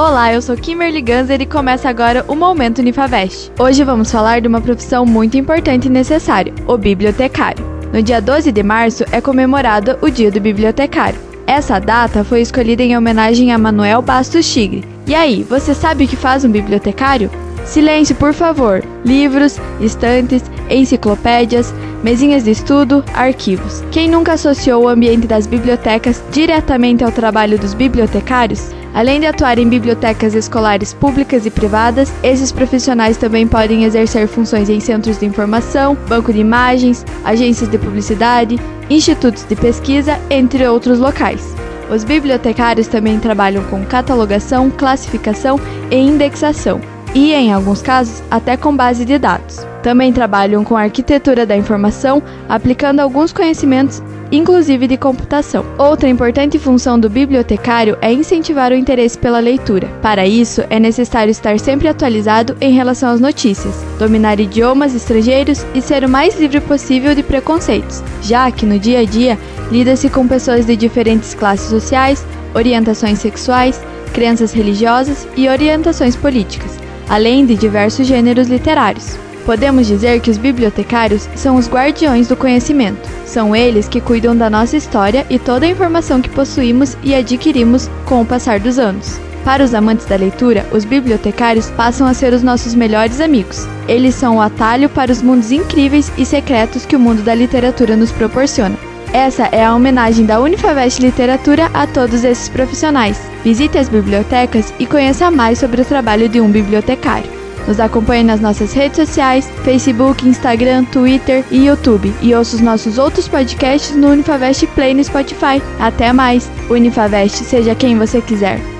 Olá, eu sou Kimberly Ganzer e começa agora o Momento Unifavest. Hoje vamos falar de uma profissão muito importante e necessária, o bibliotecário. No dia 12 de março é comemorado o Dia do Bibliotecário. Essa data foi escolhida em homenagem a Manuel Bastos Tigre. E aí, você sabe o que faz um bibliotecário? Silêncio, por favor. Livros, estantes, enciclopédias, mesinhas de estudo, arquivos. Quem nunca associou o ambiente das bibliotecas diretamente ao trabalho dos bibliotecários? Além de atuar em bibliotecas escolares públicas e privadas, esses profissionais também podem exercer funções em centros de informação, banco de imagens, agências de publicidade, institutos de pesquisa, entre outros locais. Os bibliotecários também trabalham com catalogação, classificação e indexação, e, em alguns casos, até com base de dados. Também trabalham com arquitetura da informação, aplicando alguns conhecimentos inclusive de computação. Outra importante função do bibliotecário é incentivar o interesse pela leitura. Para isso, é necessário estar sempre atualizado em relação às notícias, dominar idiomas estrangeiros e ser o mais livre possível de preconceitos, já que no dia a dia lida-se com pessoas de diferentes classes sociais, orientações sexuais, crenças religiosas e orientações políticas, além de diversos gêneros literários. Podemos dizer que os bibliotecários são os guardiões do conhecimento. São eles que cuidam da nossa história e toda a informação que possuímos e adquirimos com o passar dos anos. Para os amantes da leitura, os bibliotecários passam a ser os nossos melhores amigos. Eles são o atalho para os mundos incríveis e secretos que o mundo da literatura nos proporciona. Essa é a homenagem da Unifavest Literatura a todos esses profissionais. Visite as bibliotecas e conheça mais sobre o trabalho de um bibliotecário. Nos acompanhe nas nossas redes sociais, Facebook, Instagram, Twitter e YouTube. E ouça os nossos outros podcasts no Unifavest Play no Spotify. Até mais! Unifavest, seja quem você quiser.